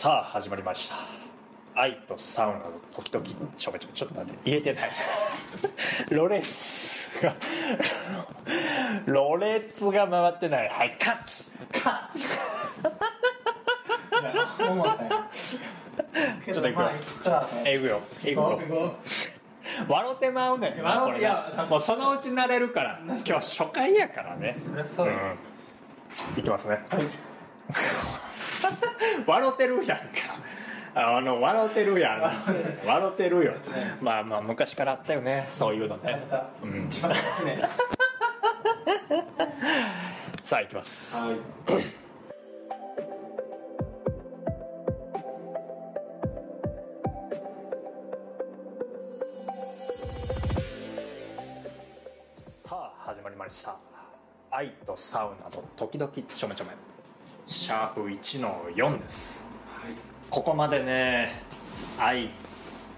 さあ始まりました。愛とサウナの時々ちょめちょめちょっと待って言えてない。ロレツがロレツが回ってない。はいカッツ。かいや思ったよちょっと行くよ。まあ行くよ。いくよ。笑ってまうねん笑っやもうそのうち慣れるから今日初回やからね。うそりゃそううよ。ん。いきますね笑ってるやんか。あの笑ってるやん。笑ってるよ。まあまあ昔からあったよね。そういうのね。うん。さあいきます。つはい。さあ始まりました。愛とサウナと時々ちょめちょめシャープ1の4です。はい。ここまでね愛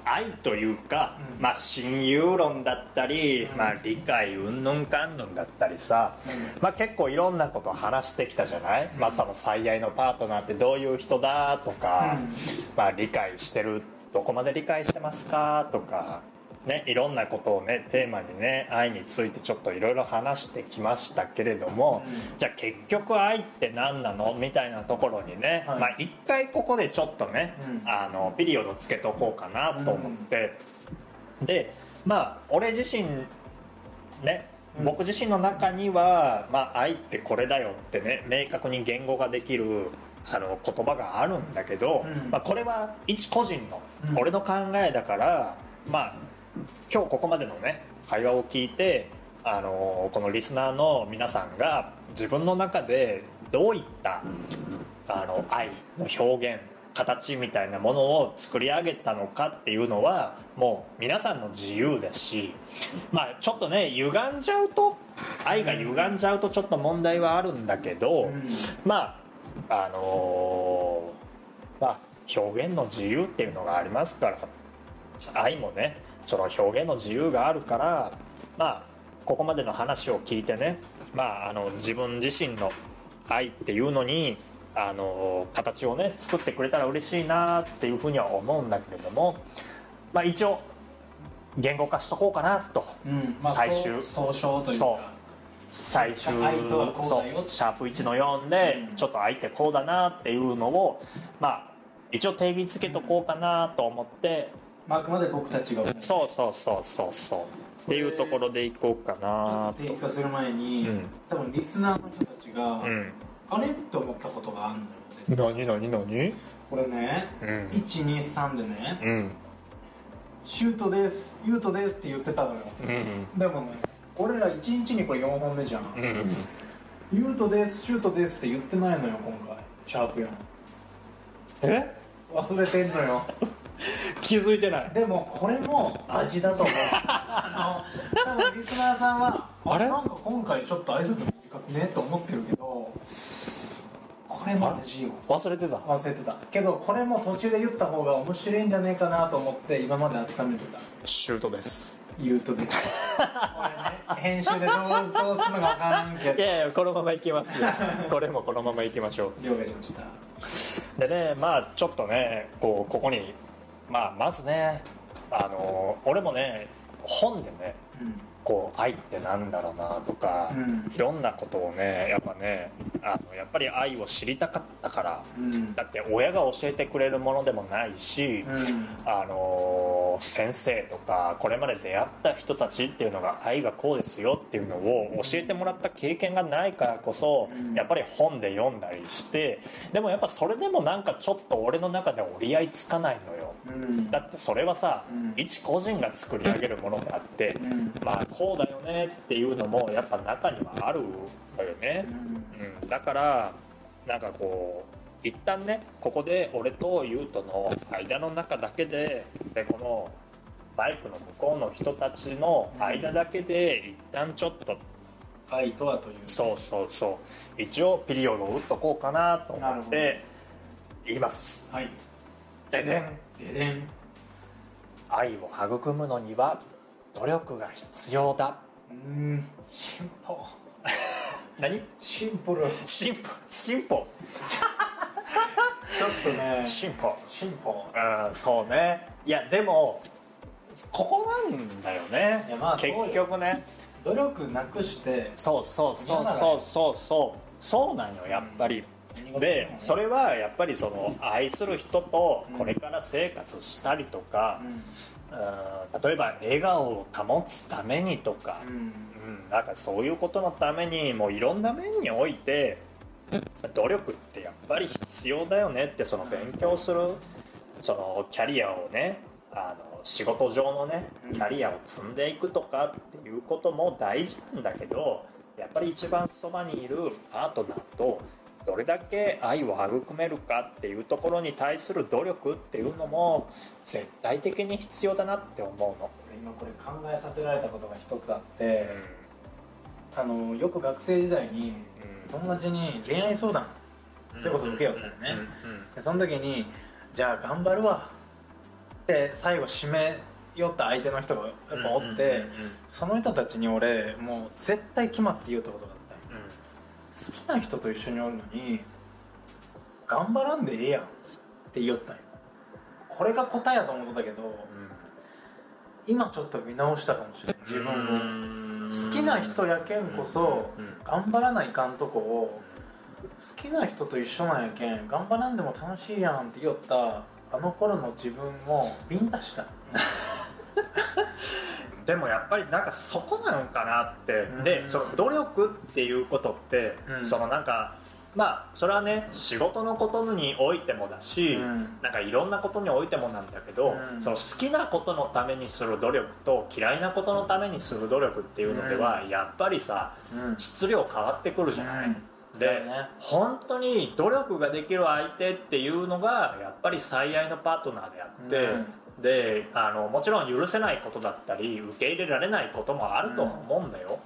愛というか、うん。まあ親友論だったり、まあ理解うんぬんかんぬんだったりさ、うん。まあ結構いろんなこと話してきたじゃない、まあその最愛のパートナーってどういう人だ？とか、うん。まあ理解してる？どこまで理解してますか？とかねいろんなことをねテーマにね愛についてちょっといろいろ話してきましたけれども、うん。じゃあ結局愛って何なの？みたいなところにね、はい。まあ一回ここでちょっとね、うん。あのピリオドつけとこうかなと思って、でまあ俺自身ねうん。僕自身の中には、まあ、愛ってこれだよってね明確に言語ができるあの言葉があるんだけど、うん。まあ、これは一個人のうん。俺の考えだから、まあ今日ここまでのね会話を聞いてあのこのリスナーの皆さんが自分の中でどういったあの愛の表現形みたいなものを作り上げたのかっていうのはもう皆さんの自由だしまあちょっとね歪んじゃうと愛が歪んじゃうとちょっと問題はあるんだけど、うん。まああのーまあ表現の自由っていうのがありますから愛もねその表現の自由があるからまあここまでの話を聞いてねまああの自分自身の愛っていうのにあの形をね作ってくれたら嬉しいなっていうふうには思うんだけれどもまあ一応言語化しとこうかなと。うんまあ最終。総総称というそう。か最終。シャープ1の4でうん。ちょっと相手こうだなっていうのをまあ一応定義づけとこうかなと思ってまああくまで僕たちが。そうそうそうそうそう。っていうところでいこうかちょなっと定義化する前に、うん。多分リスナーの人たちが、うん。あれ？って思ったことがあるのよ何？何？何？これね、うん。123でねうん「シュートですユートです」って言ってたのよ。うん。でもね俺ら1日にこれ4本目じゃん。うん。うん「ユートですシュートです」って言ってないのよ今回。シャープ4え？忘れてんのよ。気づいてない。でもこれも味だと思う。あの多分リスナーさんはあれ？なんか今回ちょっと挨拶短くねと思ってるけどこれも味よ。忘れてた。忘れてた。けどこれも途中で言った方が面白いんじゃねえかなと思って今まで温めてた。シュートです言うとでこれね編集でどうどうするのか分からんけいどやいやこのままいきますよ。これもこのままいきましょう。了解しました。でねまあちょっとねこうここに、まあ、まずねあの俺もね本でねうんこう愛ってなんだろうなとか、うん。いろんなことをねやっぱねあのやっぱり愛を知りたかったからうん。だって親が教えてくれるものでもないし、うん。あの先生とかこれまで出会った人たちっていうのが愛がこうですよっていうのを教えてもらった経験がないからこそ、うん。やっぱり本で読んだりしてでもやっぱそれでもなんかちょっと俺の中で折り合いつかないのよ。うん。だってそれはさ、うん。一個人が作り上げるものであって、うん。まあこうだよねっていうのもやっぱ中にはあるわよね、うん。うん、だからなんかこう一旦ねここで俺と優斗の間の中だけででこのバイクの向こうの人たちの間だけで一旦ちょっと愛とはとい。うそうそうそう。一応ピリオドを打っとこうかなと思って言います。はい。ででん。ででん。愛を育むのには努力が必要だ。うん進歩。何？シンプル進歩。進歩。ちょっとね進歩。進歩。うんそうね。いやでもここなんだよね。いやまあ結局ね。努力なくしてそうそうそうそうそうそう。そうなんよやっぱり、でそれはやっぱりその愛する人とこれから生活したりとか、うんうん例えば笑顔を保つためにとか、うん。うん、なんかそういうことのためにもういろんな面において努力ってやっぱり必要だよねってその勉強するそのキャリアをねあの仕事上のねうん。キャリアを積んでいくとかっていうことも大事なんだけどやっぱり一番そばにいるパートナーとどれだけ愛を育めるかっていうところに対する努力っていうのも絶対的に必要だなって思うの。今これ考えさせられたことが一つあって、あのよく学生時代に友達に恋愛相談それこそ受けよったよね、でその時に「じゃあ頑張るわ」って最後締めよった相手の人がやっぱおって、その人たちに俺もう絶対決まって言うたことが好きな人と一緒におるのに頑張らんでええやんって言おったんよ。これが答えやと思ってたけど今ちょっと見直したかもしれない自分を。好きな人やけんこそ頑張らないかんとこを好きな人と一緒なんやけん頑張らんでも楽しいやんって言おったあの頃の自分もビンタした でもやっぱりなんかそこなのかなって、うん。でその努力っていうことって、うん。そのなんかまあそれはね仕事のことにおいてもだし、うん。なんかいろんなことにおいてもなんだけど、うん。その好きなことのためにする努力と嫌いなことのためにする努力っていうのでは、やっぱりさうん。質量変わってくるじゃない、うん。で、ね。本当に努力ができる相手っていうのがやっぱり最愛のパートナーであって、であのもちろん許せないことだったり受け入れられないこともあると思うんだよ、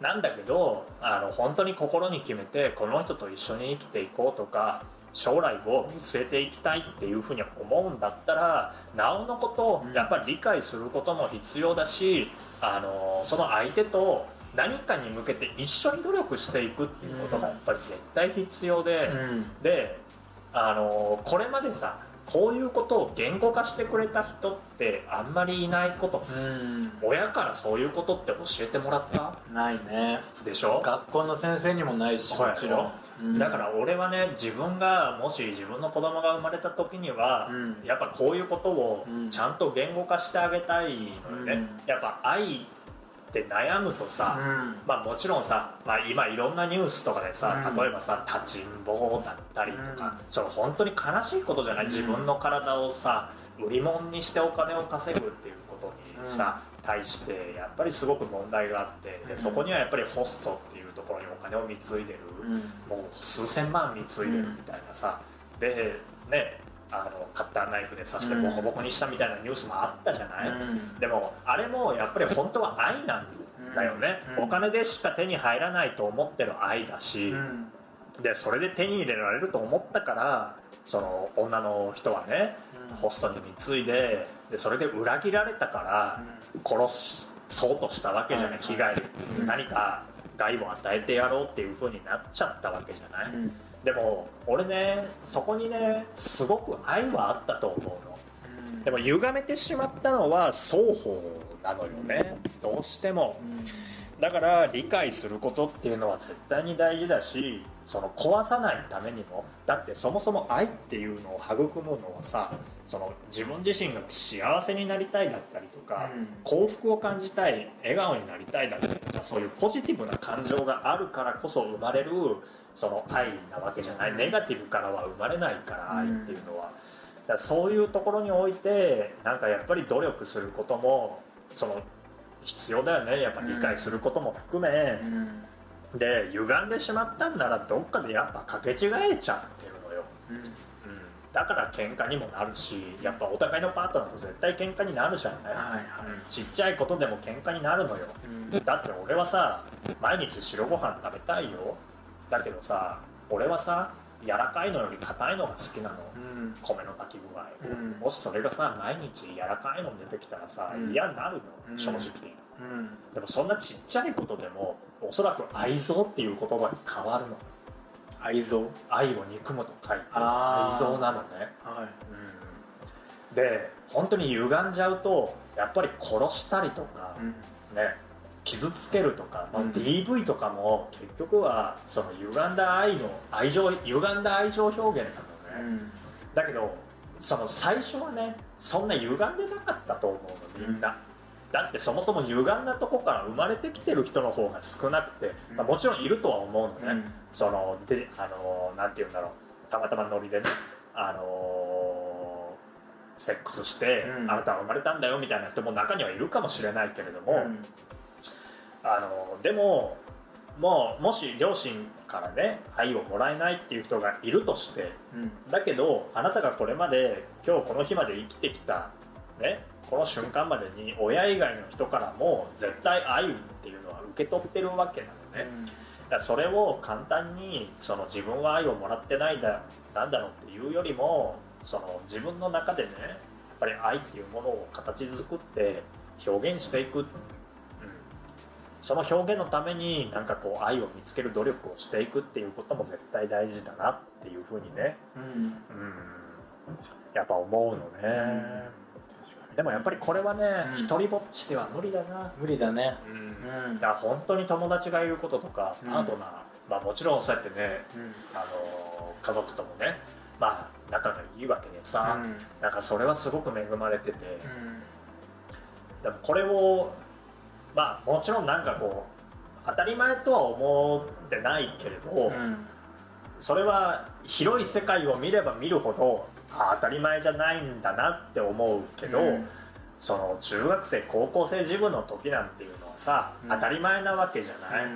なんだけどあの本当に心に決めてこの人と一緒に生きていこうとか将来を見据えていきたいっていうふうに思うんだったらなおのことをやっぱり理解することも必要だしあのその相手と何かに向けて一緒に努力していくっていうことがやっぱり絶対必要で、うん。であのこれまでさこういうことを言語化してくれた人ってあんまりいないこと。うん。親からそういうことって教えてもらった？ないね。でしょ？学校の先生にもないしもちろん、うんだから俺はね自分がもし自分の子供が生まれた時には、うん。やっぱこういうことをうん。ちゃんと言語化してあげたいのよね、うん。やっぱ愛って悩むとさ、うん。まあ、もちろんさ、まあ、今いろんなニュースとかでさ、うん。例えばさ立ちんぼだったりとか、うん。その本当に悲しいことじゃない、うん。自分の体をさ売り物にしてお金を稼ぐっていうことにさ、対してやっぱりすごく問題があってでそこにはやっぱりホストっていうところにお金を貢いでる、うん。もう数千万貢いでるみたいなさ、でねあのカッターナイフで刺してボコボコにしたみたいなニュースもあったじゃない、うん。でもあれもやっぱり本当は愛なんだよね、うん。お金でしか手に入らないと思ってる愛だし、うん。でそれで手に入れられると思ったからその女の人はね、うん。ホストに貢いででそれで裏切られたから殺そうとしたわけじゃない、はい危害、う。ん何か害を与えてやろうっていう風になっちゃったわけじゃない、うんでも俺ねそこにねすごく愛はあったと思うの。でも歪めてしまったのは双方なのよね。どうしても。だから理解することっていうのは絶対に大事だしその壊さないためにもだってそもそも愛っていうのを育むのはさその自分自身が幸せになりたいだったりとか、うん。幸福を感じたい笑顔になりたいだったりとかそういうポジティブな感情があるからこそ生まれるその愛なわけじゃない。ネガティブからは生まれないから愛っていうのは。だからそういうところにおいてなんかやっぱり努力することもその必要だよね。やっぱ理解することも含め、で歪んでしまったんならどっかでやっぱかけ違えちゃってるのよ、うん、だから喧嘩にもなるしやっぱお互いのパートナーと絶対喧嘩になるじゃない、はいはい。うん。ちっちゃいことでも喧嘩になるのよ、だって俺はさ毎日白ご飯食べたいよ。だけどさ俺はさ柔らかいのより硬いのが好きなの、米の炊き具合、うん。もしそれがさ毎日柔らかいの出てきたらさ、うん。嫌になるの、うん。正直うん。でもそんなちっちゃいことでもおそらく愛憎っていう言葉に変わるの。愛憎？愛を憎むと書いて愛憎なのね、はい。うん、で本当に歪んじゃうとやっぱり殺したりとか、ね傷つけるとか、まあ、うん。DV とかも結局はその歪んだ愛の愛情歪んだ愛情表現なのね、だけどその最初はねそんな歪んでなかったと思うのみんな、だってそもそも歪んだとこから生まれてきてる人の方が少なくて、まあ、もちろんいるとは思うのね、うん。そのであのなんて言うんだろう。たまたまノリでねあのセックスして、うん。あなたは生まれたんだよみたいな人も中にはいるかもしれないけれども、あのでももうもし両親からね愛をもらえないっていう人がいるとしてだけどあなたがこれまで今日この日まで生きてきた、ね、この瞬間までに親以外の人からも絶対愛っていうのは受け取ってるわけなのね、だからそれを簡単にその自分は愛をもらってないだなんだろうっていうよりもその自分の中でねやっぱり愛っていうものを形作って表現していく、うん、その表現のためになんかこう愛を見つける努力をしていくっていうことも絶対大事だなっていうふうにね、うん、やっぱ思うのね、でもやっぱりこれはね、うん。一人ぼっちでは無理だな。無理だね。うん。だから本当に友達がいることとかうん。パートナー、まあ、もちろんそうやってね、あの家族ともね、まあ、仲がいいわけでさ、なんかそれはすごく恵まれてて、でもこれをまあもちろんなんかこう当たり前とは思ってないけれど、それは広い世界を見れば見るほどあ当たり前じゃないんだなって思うけど、うん。その中学生高校生自分の時なんていうのはさ、うん。当たり前なわけじゃない、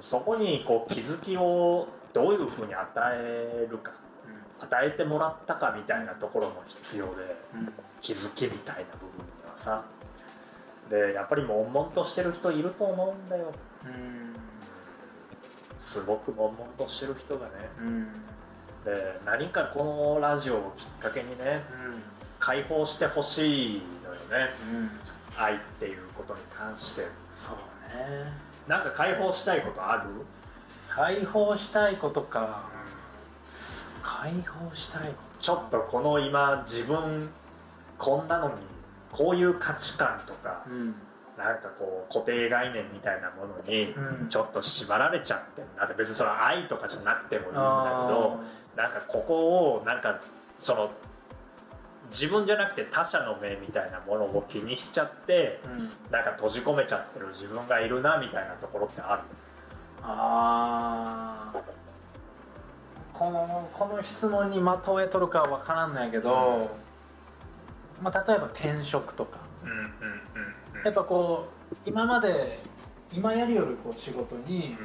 そこにこう気づきをどういうふうに与えるか与えてもらったかみたいなところも必要で気づきみたいな部分にはさ。でやっぱり悶々としてる人いると思うんだよ。すごく悶々としてる人がねで何かこのラジオをきっかけにね解放してほしいのよね。愛っていうことに関して。そうね。なんか解放したいことある？解放したいことか。解放したいこちょっとこの今自分こんなのにこういう価値観とかとうん。なんかこう固定概念みたいなものにうん。ちょっと縛られちゃってるなって。別にそれは愛とかじゃなくてもいいんだけどなんかここをなんかその自分じゃなくて他者の目みたいなものを気にしちゃってうん。なんか閉じ込めちゃってる自分がいるなみたいなところってある。あー。このこの質問に的を得とるかは分からんのやけど、まあ、例えば転職とか。うんうんうんやっぱこう今まで今やるよりこう仕事にこう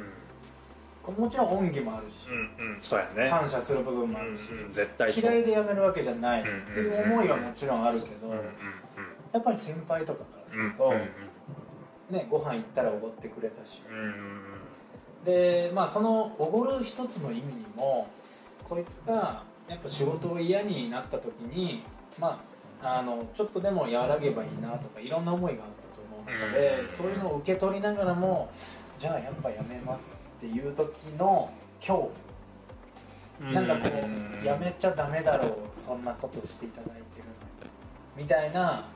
もちろん恩義もあるし、うんうん。そうやね。感謝する部分もあるし、うんうん。絶対嫌いで辞めるわけじゃないっていう思いはもちろんあるけど、うんうんやっぱり先輩とかからすうんると、うんね、ご飯行ったらおごってくれたし、うんうんでまあそのおごる一つの意味にもこいつがやっぱ仕事を嫌になった時にまああのちょっとでも和らげばいいなとかいろんな思いがあったと思う中で、うん。そういうのを受け取りながらもじゃあやっぱやめますっていう時の恐うん。怖なんかこうやめちゃダメだろうそんなことしていただいてるみたいな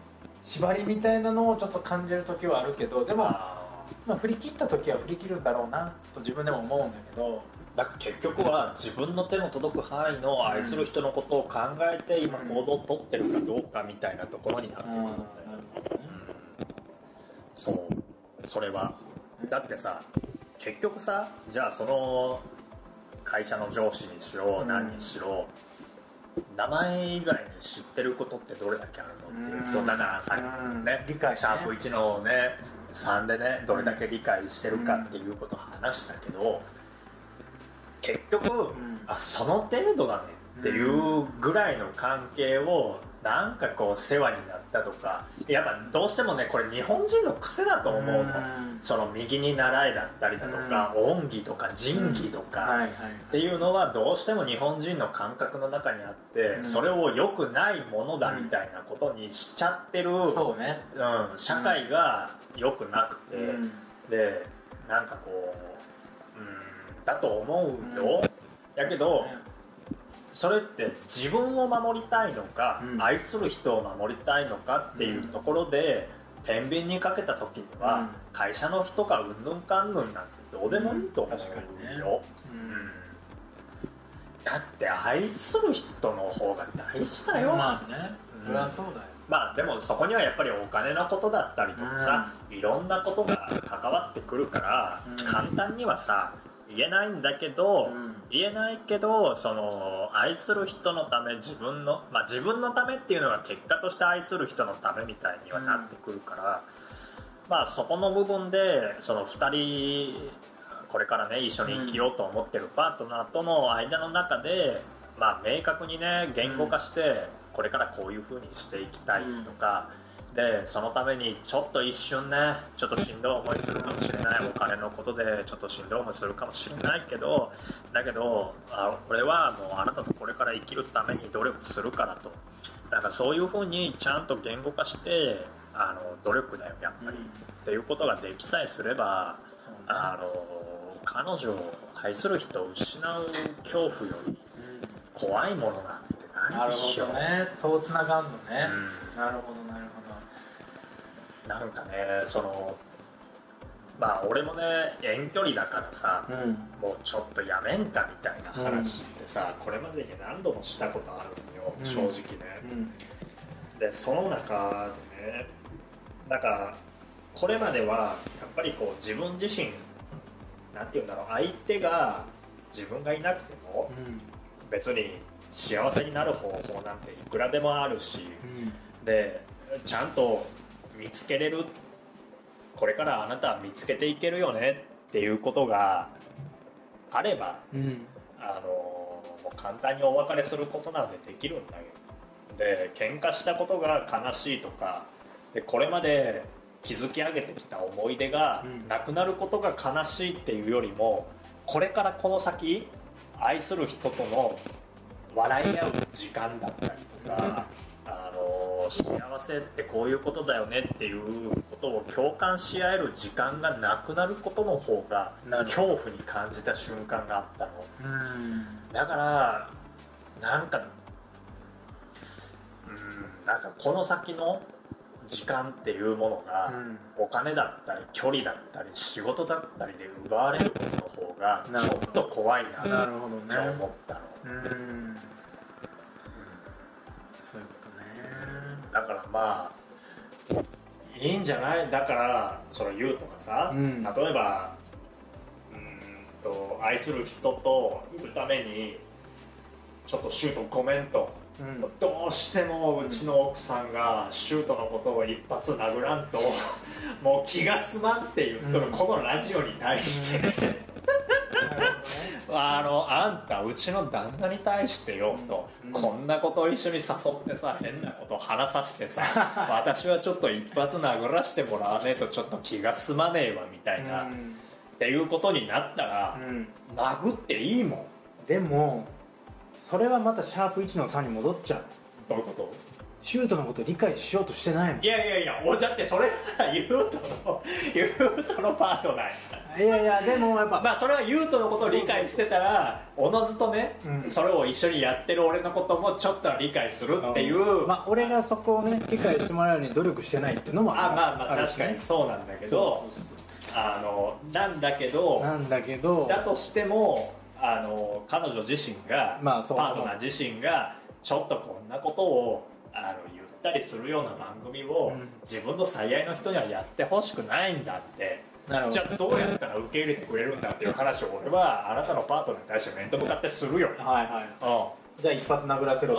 縛りみたいなのをちょっと感じる時はあるけどでも、あまあ、振り切った時は振り切るんだろうなと自分でも思うんだけどーだから結局は自分の手の届く範囲の愛する人のことを考えて今行動をとってるかどうかみたいなところになってくるんだよそう。それは。だってさ結局さじゃあその会社の上司にしろうん。何にしろ、名前以外に知ってることってどれだけあるのっていう、うん。そうだからさうん。ね理解ね。シャープ1のね3でねどれだけ理解してるかっていうことを話したけど結局、ん。あその程度だねっていうぐらいの関係をなんかこう世話になったとかやっぱどうしてもねこれ日本人の癖だと思うの、うん。その右に習えだったりだとか、恩義とか仁義とか、っていうのはどうしても日本人の感覚の中にあって、うん。それを良くないものだみたいなことにしちゃってる、うんそうね社会が良くなくて、うん。でなんかこう、うん、だと思うよ、やけどそれって自分を守りたいのか、うん。愛する人を守りたいのかっていうところで、天秤にかけた時には、うん。会社の人がうんぬんかんぬんなんてどうでもいいと思うよ、うん。だって愛する人の方が大事だよ、まあね。それはそうだよ。まあでもそこにはやっぱりお金のことだったりとかさ、いろんなことが関わってくるから、うん。簡単にはさ言えないんだけど、うん。言えないけどその愛する人のため自分のまあ自分のためっていうのが結果として愛する人のためみたいにはなってくるから、まあそこの部分でその2人これからね一緒に生きようと思ってるパートナーとの間の中で、まあ明確にね言語化してこれからこういう風にしていきたいとか、でそのためにちょっと一瞬ねちょっとしんどい思いするかもしれない。お金のことでちょっとしんどい思いするかもしれないけどだけどあ俺はもうあなたとこれから生きるために努力するからと。なんかそういう風にちゃんと言語化してあの努力だよやっぱり、っていうことができさえすればあの彼女を愛する人を失う恐怖より怖いものなんてなるないでしょ。ほどね。そうつながんのね、うん。なるほどなるほなんかねそのまあ俺もね遠距離だからさ、どうん。もうちょっとやめんかみたいな話ってさ、これまでに何度もしたことあるのよ、うん。正直ね、うん。でその中でねなんかこれまではやっぱりこう自分自身なんて言うんだろう相手が自分がいなくても別に幸せになる方法なんていくらでもあるしでちゃんと見つけれるこれからあなたは見つけていけるよねっていうことがあればうん。うんあのもう簡単にお別れすることなんてできるんだけど。で喧嘩したことが悲しいとかでこれまで築き上げてきた思い出がうん。なくなることが悲しいっていうよりもこれからこの先愛する人との笑い合う時間だったりとか、幸せってこういうことだよねっていうことを共感し合える時間がなくなることの方が恐怖に感じた瞬間があったの。うん。だからなんかうんなんかこの先の時間っていうものが、お金だったり距離だったり仕事だったりで奪われることの方がちょっと怖いなってなるほどね。思ったの、だからまあいいんじゃない？だからその言うとかさ、うん。例えばうーんと愛する人といるためにちょっとシュートごめんとうん。どうしてもうちの奥さんがシュートのことを一発殴らんともう気が済まんって言っとるうん。このラジオに対して、あのあんたうちの旦那に対してよと、うん。こんなことを一緒に誘ってさ変なこと話させてさ 私はちょっと一発殴らしてもらわねえとちょっと気が済まねえわみたいな、っうん。ていうことになったら、うん。殴っていいもん。でもそれはまたシャープ1の3に戻っちゃう。どういうこと？シュートのこと理解しようとしてないもん。いやいやいや俺だってそれはユートのユートのパートナーや。いやいやでもやっぱまあそれはユートのことを理解してたらおのずとね、うん。それを一緒にやってる俺のこともちょっとは理解するっていう、まあ俺がそこをね理解してもらうように努力してないっていうのもあまあまあるし確かにそうなんだけどそうそうそうあのなんだけどなんだけど。だとしてもあの彼女自身が、まあパートナー自身がちょっとこんなことをあの言ったりするような番組を、うん。自分の最愛の人にはやってほしくないんだって。なるほど。じゃあどうやったら受け入れてくれるんだっていう話を俺はあなたのパートナーに対して面と向かってするよ、うん、はい。はいじゃあ一発殴らせろ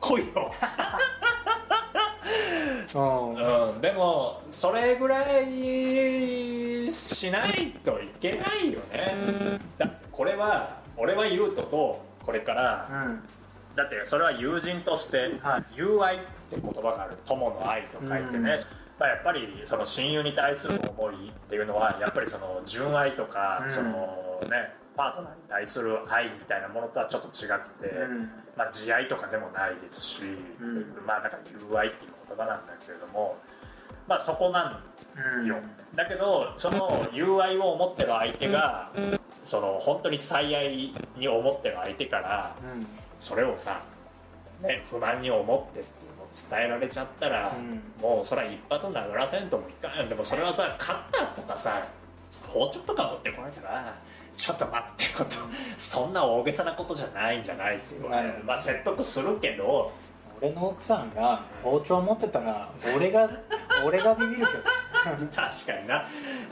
来いよ。うん。うん、でもそれぐらいしないといけないよね。だってこれは俺は優斗とこれからうんだってそれは友人としてはい「友愛」って言葉がある。友の愛と書いてうん。ね、まあ、やっぱりその親友に対する思いっていうのはやっぱりその純愛とか、うん。そのねパートナーに対する愛みたいなものとはちょっと違くて、うん。まあ、慈愛とかでもないですし、うん。まあだから友愛っていう言葉なんだけれどもまあそこなんよ、だけどその友愛を持ってる相手がその本当に最愛に思ってる相手からうんそれをさ、ね、不満に思ってっていうのを伝えられちゃったら、うん。もうそれは一発殴らせんともいかん。よでもそれはさカッターとかさ包丁とか持ってこられたらちょっと待ってよと。そんな大げさなことじゃないんじゃないっていうのはねなるほど。まあ説得するけど俺の奥さんが包丁持ってたら俺が 俺がビビるけど。確かにな、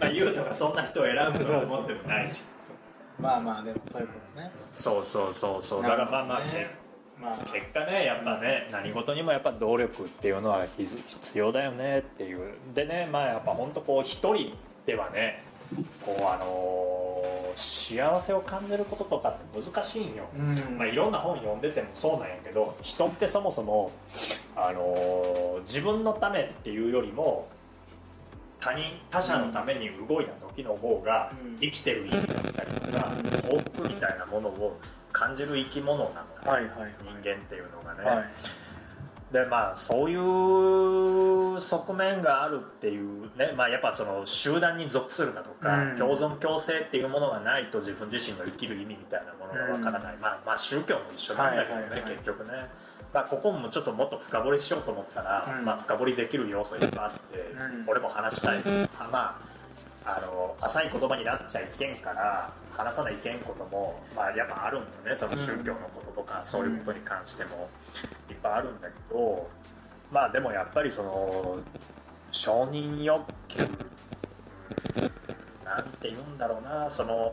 まあ、優斗がそんな人を選ぶとは思ってもないし まあまあでもそういうことね。そうそうそうそう。だからまあまあ、ねまあ結果ねやっぱね何事にもやっぱ努力っていうのは必必要だよねっていう。でねまあやっぱ本当こう一人ではねこうあのー幸せを感じることとかって難しいんよ、うん。まあ、いろんな本読んでてもそうなんやけど人ってそもそも、あのー自分のためっていうよりも他人他者のために動いた時の方がうん。生きてる意味だったりとか幸福みたいなものを感じる生き物なのね、はいはいはい。人間っていうのがね、はい。でまあそういう側面があるっていうね、まあ、やっぱその集団に属するだとか、うん。共存共生っていうものがないと自分自身の生きる意味みたいなものがわからない、まあ、まあ宗教も一緒なんだけどね、はいはいはい結局ね、まあ、ここもちょっともっと深掘りしようと思ったら、うん。まあ、深掘りできる要素いっぱいあって、うん。俺も話したい、はまああの浅い言葉になっちゃいけんから話さないけんことも、まあ、やっぱあるんだよね。その宗教のこととか、そういうことに関しても。いっぱいあるんだけどまあでもやっぱりその承認欲求うんなんて言うんだろうな。その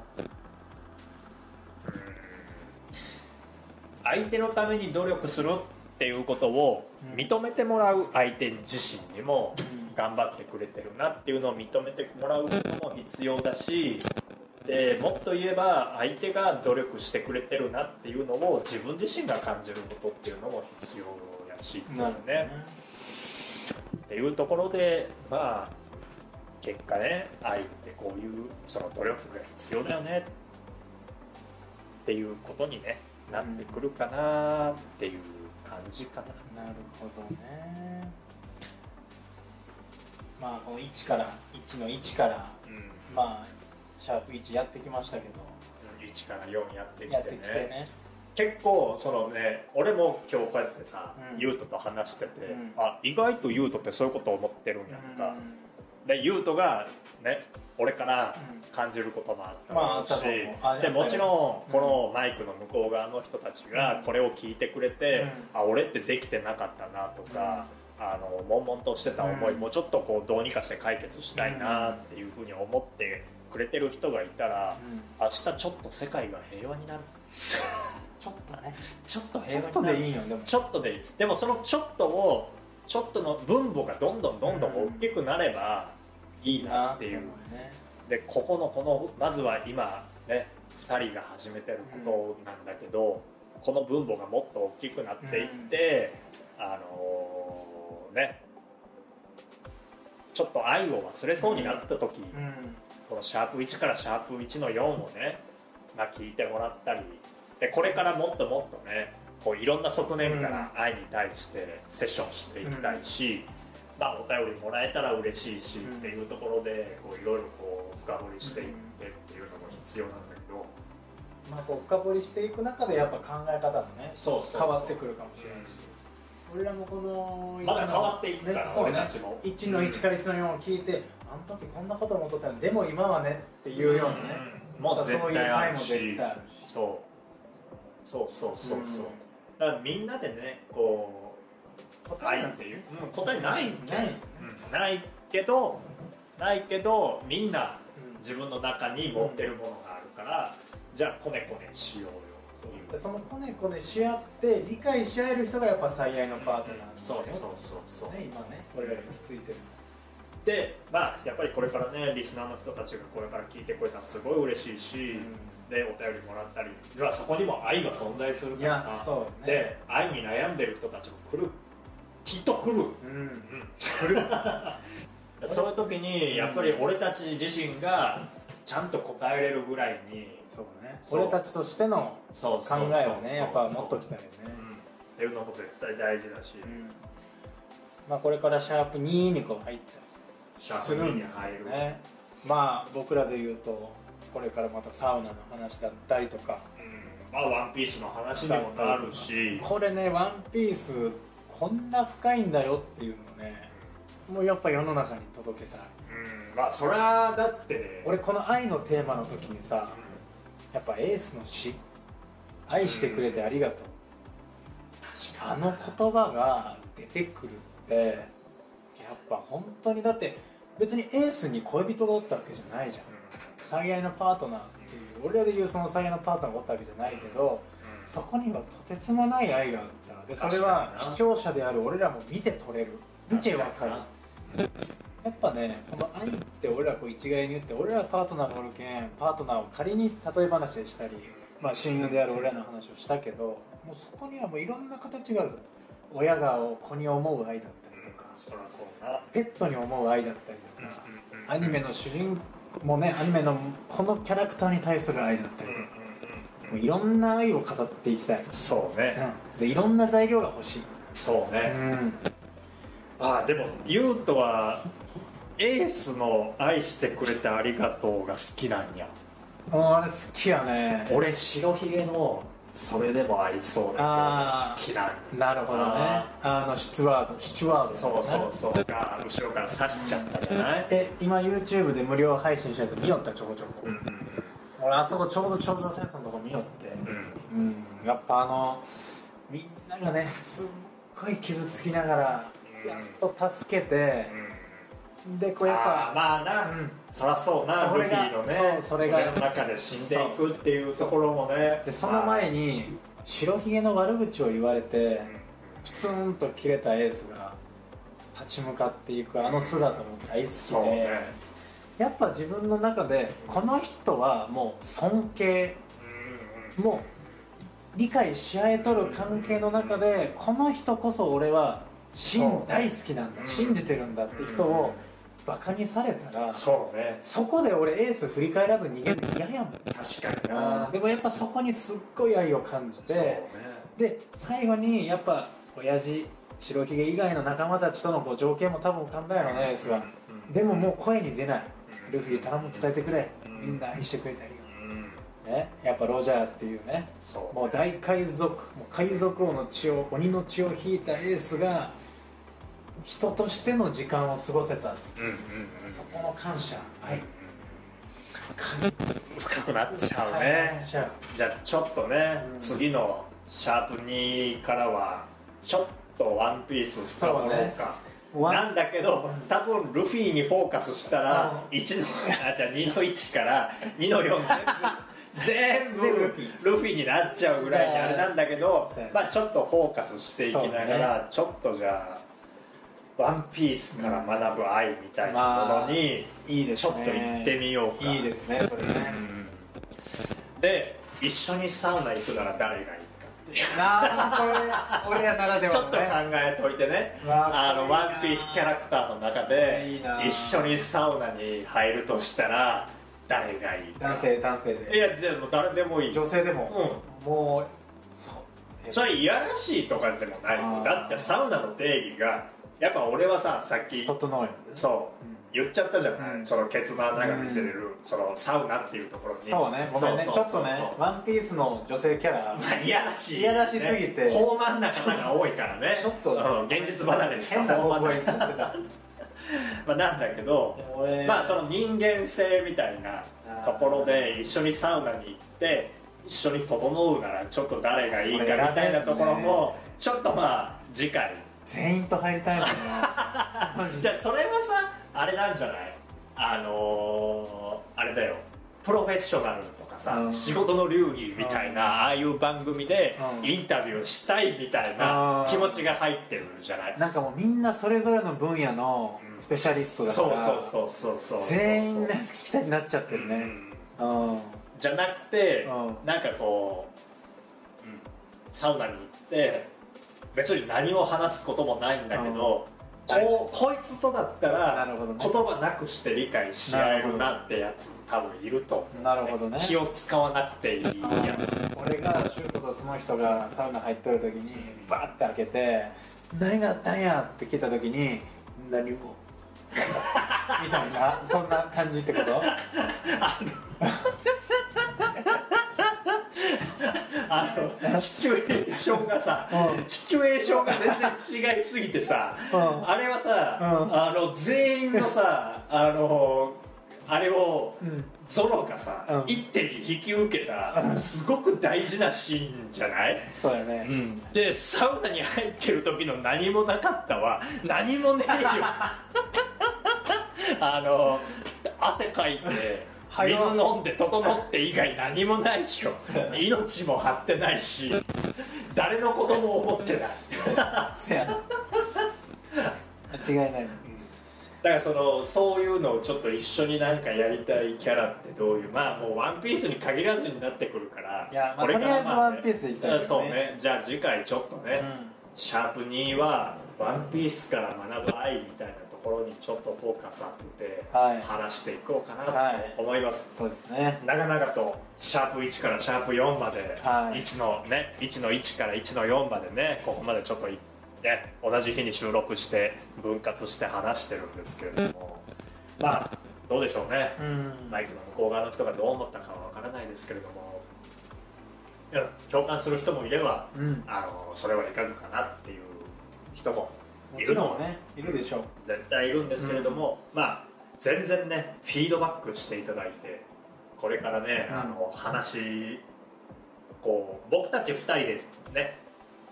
相手のために努力するっていうことを認めてもらう相手自身にも頑張ってくれてるなっていうのを認めてもらうことも必要だしでもっと言えば相手が努力してくれてるなっていうのを自分自身が感じることっていうのも必要やしっていうね。っていうところでまあ結果ね愛ってこういうその努力が必要だよねっていうことに、ね、なってくるかなっていう感じかな。なるほどね。まあこの1から1の1からうん。まあシャープ1やってきましたけど。1から4やってきてね。ね。結構そのね俺も今日こうやってさ、うん。ユウトと話してて、うん。あ意外とユウトってそういうこと思ってるんやとか、でユウトがね俺から感じることもあったうし、あったと思う。あでもちろうん。んこのマイクの向こう側の人たちがこれを聞いてくれて、うあ俺ってできてなかったなとか、あの悶々としてた思いうんもちょっとこうどうにかして解決したいなっていうふうに思ってくれてる人がいたら、うん。明日ちょっと世界が平和になる。ちょっとね。ちょっとちょっと平和になる。でいいよでも。ちょっとでいい。でもそのちょっとをちょっとの分母がどんどんどんどん大きくなればいいなっていう、ね。でここのこのまずは今ね2人が始めてることなんだけど、この分母がもっと大きくなっていって、あのねちょっと愛を忘れそうになった時、うん。このシャープ1からシャープ1の4をね、まあ、聞いてもらったりでこれからもっともっとねこういろんな側面から愛に対してセッションしていきたいし、まあ、お便りもらえたら嬉しいし、うんっていうところでこういろいろこう深掘りしていってっていうのも必要なんだけど、まあこう深掘りしていく中でやっぱ考え方もねそうそうそう。変わってくるかもしれないし、俺らもこのまだ変わっていくからねそうね。俺たちも。1の1から1の4を聞いて、あの時こんなこと思っとったのでも今はねっていうようなね、うん。もう絶対あるし。またそういう回も絶対あるし。そう。そうそうそうそう、うん。だからみんなでねこう愛っていう、うん、答えないけどない。うん。ないけどないけどみんなうん。自分の中に持ってるものがあるから、じゃあコネコネしようよっていう。でそのコネコネし合って理解し合える人がやっぱ最愛のパートナーなんそうそうそうそう、ね今ね。俺らについてる。でまあやっぱりこれからねリスナーの人たちがこれから聞いてくれたらすごい嬉しいし、でお便りもらったり要はそこにも愛が存在するいからさ。やそうね。で愛に悩んでる人たちも来るきっと来る、うん来る。そういう時にやっぱり俺たち自身がちゃんと答えれるぐらいにそうね。そう。俺たちとしてのそう考そうそう。えをねやっぱ持っときたいよね。うん。っていうのも絶対大事だし、うん。まあこれからシャープ2にこう入ったシャープするんですに入るよね。まあ僕らで言うとこれからまたサウナの話だったりとか。うん。まあワンピースの話にもなるし。これねワンピースこんな深いんだよっていうのをねもうやっぱ世の中に届けたい。うんまあそれはだって俺この愛のテーマの時にさやっぱエースの詩愛してくれてありがとう。あの言葉が出てくるってやっぱ本当にだって別にエースに恋人がおったわけじゃないじゃん。最愛のパートナーっていう俺らで言うその最愛のパートナーがおったわけじゃないけどそこにはとてつもない愛があったでそれは視聴者である俺らも見て取れる。見てわかる。やっぱねこの愛って俺らこう一概に言って俺らパートナーがおるけんパートナーを仮に例え話でしたり、まあ、親友である俺らの話をしたけどもうそこにはもういろんな形がある親が子に思う愛だったりとかそりゃそうな。ペットに思う愛だったりとかアニメの主人もねアニメのこのキャラクターに対する愛だったりとか。もういろんな愛を語っていきたい、そうね。うん、でいろんな材料が欲しい、そうね。ん、ああでもユウトはエースの「愛してくれてありがとう」が好きなんや。もうあれ好きやね。俺白ひげのそれでも合いそうなあー。好きなんやな。るほどね。あのスチュワードスチュワード、ね、そうそうそう。が後ろから刺しちゃったじゃない？え今 YouTube で無料配信したやつ見よった？ちょこちょこ、うんうん俺あそこちょうど頂上戦争のとこ見よって。うん。うん。やっぱあのみんながねすっごい傷つきながらやっと助けて、でこうやっぱまあな、うん。そらそうなルフィのね。それが胸の中で死んでいくっていうところもね。でその前に白ひげの悪口を言われてプツンと切れたエースが立ち向かっていくあの姿も大好きで、ね。やっぱ自分の中でこの人はもう尊敬。もう理解し合えとる関係の中でこの人こそ俺は信そう大好きなんだうん。信じてるんだって人をバカにされたらそうね。そこで俺エース振り返らず逃げるの嫌やもん。確かにな。でもやっぱそこにすっごい愛を感じそうね。てで最後にやっぱ親父白ひげ以外の仲間たちとのこう条件も多分考えやろねエースはうん。でももう声に出ない。ルフィ頼む伝えてくれ。うん。みんな愛してくれてありね。やっぱロジャーっていうね。そう。もう大海賊。もう海賊王の血を鬼の血を引いたエースが人としての時間を過ごせた。うんうんうん。そこの感謝。愛深い深くなっちゃう感ね謝じゃあちょっとね、うん。次のシャープ2からはちょっとワンピース深掘ろうかなんだけど多分ルフィにフォーカスしたらう1のあじゃあ2の1から 2の4全部全部ルフィ。になっちゃうぐらいにあれなんだけどまあちょっとフォーカスしていきながそうら、ちょっとじゃあワンピースから学ぶ愛みたいなものにいいですね。ちょっと行ってみようか、いいですねこれね。で一緒にサウナ行くなら誰がいい？なあこれ俺らならではちょっと考えといてね。わああのワンピースキャラクターの中で一緒にサウナに入るとしたら誰がいい？か男性男性いでやでも誰でもいい。女性でも。もうそう。それいやらしいとかでもないだってサウナの定義がやっぱ俺はささっき整うよねそう、うん言っちゃったじゃない、うん。そのケツの穴が見せれる、そのサウナっていうところに。そうね。ごめんね。ちょっとねワンピースの女性キャラ。まあいやらしいいやらしすぎて。ね高慢な方が多いからね。ちょっとうん現実離れした変な方向高慢へ行っちゃってた。まあなんだけど俺。まあその人間性みたいなところで一緒にサウナに行って一緒に整うならちょっと誰がいいかみたいなところもちょっとまあ次回。全員と入りたいもんな。じゃあそれはさあれなんじゃない？あのー、あれだよ。プロフェッショナルとかさ、うん。仕事の流儀みたいな、ああいう番組でうん。インタビューしたいみたいうんな気持ちが入ってるじゃない、なんかもうみんなそれぞれの分野のスペシャリストだそうからそうそうそうそう。全員ね聞きたいになっちゃってるね。うん。うん。じゃなくて、うん。なんかこう、うん。サウナに行って別に何も話すこともないんだけど、こうこいつとだったなら言葉なくして理解し合えるなってやつ多分いると思うなるほどね。気を使わなくていいやつ。俺がシュートとその人がサウナ入っとる時にバーって開けて「何があったんや?」って聞いた時に「何も」みたいなそんな感じってこと？あのあのシチュエーションがさ、うん。シチュエーションが全然違いすぎてさ、うん。あれはさ、うん。あの全員のさ あのあれを、うん。ゾロがさ、うん。一手に引き受けた、すごく大事なシーンじゃない、そうやね、でサウナに入ってる時の何もなかったは何もねえよ。あの汗かいてはい水飲んで整って以外何もないよ。命も張ってないし誰のことも思ってない。間違いない。だからそのそういうのをちょっと一緒になんかやりたいキャラってどういうまあもう「ワンピースに限らずになってくるからいやまあこれからとりあえずワンピースでいきたいけどね。そうね。じゃあ次回ちょっとね、うん。シャープ2は「ワンピースから学ぶ愛みたいなところにちょっとフォーカス当ててはい。話していこうかなはい。と思います、そうですね。長々とシャープ1からシャープ4まで、はい。1のね1の1から1の4までねここまでちょっといね同じ日に収録して分割して話してるんですけれども。まあどうでしょうね、うん。マイクの向こう側の人がどう思ったかはわからないですけれども。いや共感する人もいればうん。あのそれはいかがかなっていう人ももちいるのんねいるでしょう。絶対いるんですけれども、まあ全然ねフィードバックしていただいてこれからね、うん。あの話こう僕たち2人でね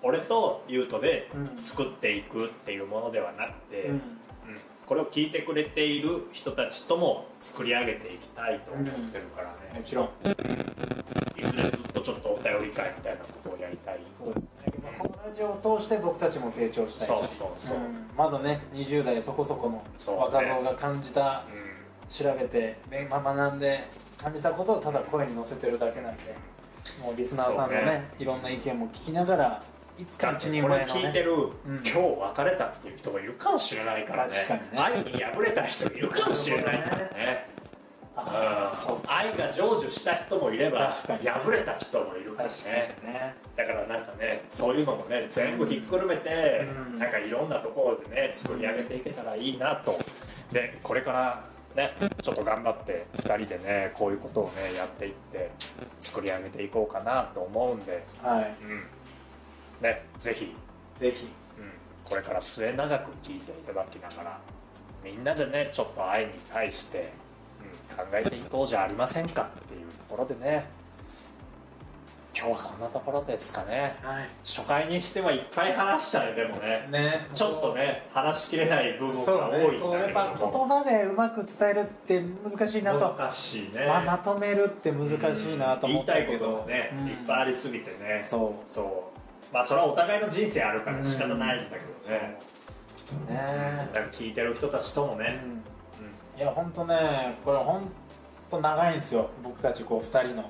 俺と優斗でうん。作っていくっていうものではなくて、うん。うん。これを聞いてくれている人たちとも作り上げていきたいと思ってるからね、もちろん。いずれずっとちょっとお便り会みたいなことをやりたい。そうですね、まあ、このラジオを通して僕たちも成長したい。しそうそうそう、ん。まだね20代そこそこの若造が感じた、う調べて、ねまあ、学んで感じたことをただ声に乗せてるだけなんでもうリスナーさんのねね。いろんな意見も聞きながらいつか一人前のね聞いてる、ん。今日別れたっていう人がいるかもしれないからね。確かにね。愛に破れた人いるかもしれないからね。うん。あそう愛が成就した人もいれば破れた人もいるからね。にね。だからかねそういうのもね全部ひっくるめて、うん。なんかいろんなところでね作り上げていけたらいいなと。でこれからねちょっと頑張って2人でねこういうことをねやっていって作り上げていこうかなと思うんで。はい。うん。ねぜひ。ぜひ。うん、これから末永く聞いていただきながらみんなでねちょっと愛に対して、うん、考えていこうじゃありませんかっていうところでね今日はこんなところですかね。はい。初回にしてはいっぱい話したねでもね。ね。ちょっとね話しきれない部分が多いんね。こうやっぱ言ども葉でうまく伝えるって難しいなと、難しいね、まあ、まとめるって難しいなと思ったけど、言いたいことがね、うん。いっぱいありすぎてね。そう。そう。まあそれはお互いの人生あるから仕方ないんだけどね、ね。だから聞いてる人たちともえ、ね、いや本当ねこれ本当長いんですよ。僕たちこう2人の。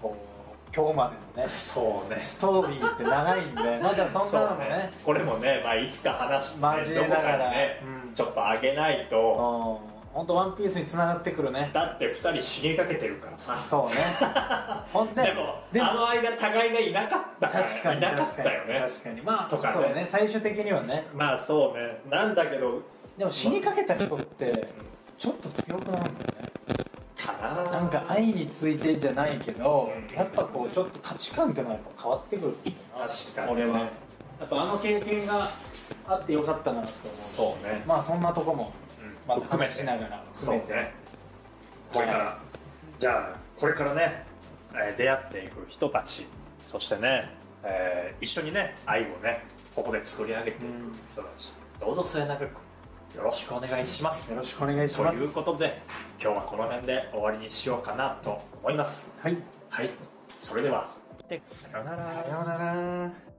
こう今日までのねそうね。ストーリーって長いんで まだそんなのもねこれもね、まあ、いつか話して、交えながらどこかにね、うん。ちょっと上げないと、本当ワンピースにつながってくるね。だって2人死にかけてるからさ。そうね。ほんででもあの間互いがいなかったから確かにいなかったよね。確かにまあとかね。そうね。最終的にはね。まあそうね。なんだけどでも死にかけた人ってちょっと強くなるんだよね。かな。なんか愛についてじゃないけど、うん。やっぱこうちょっと価値観っていうのはやっぱ変わってくる。確かに。俺はやっぱあの経験があってよかったなと思う。しそうね。まあそんなとこも、うん。まあ、含め話してながらそう含めてね。これから、じゃあこれからね、えー出会っていく人たちそしてね、えー一緒にね愛をねここで作り上げていく人たち、どうぞ末永くよろしくお願いします。よろしくお願いします。ということで今日はこの辺で終わりにしようかなと思います。はい。はい。それでは。さようなら。さようなら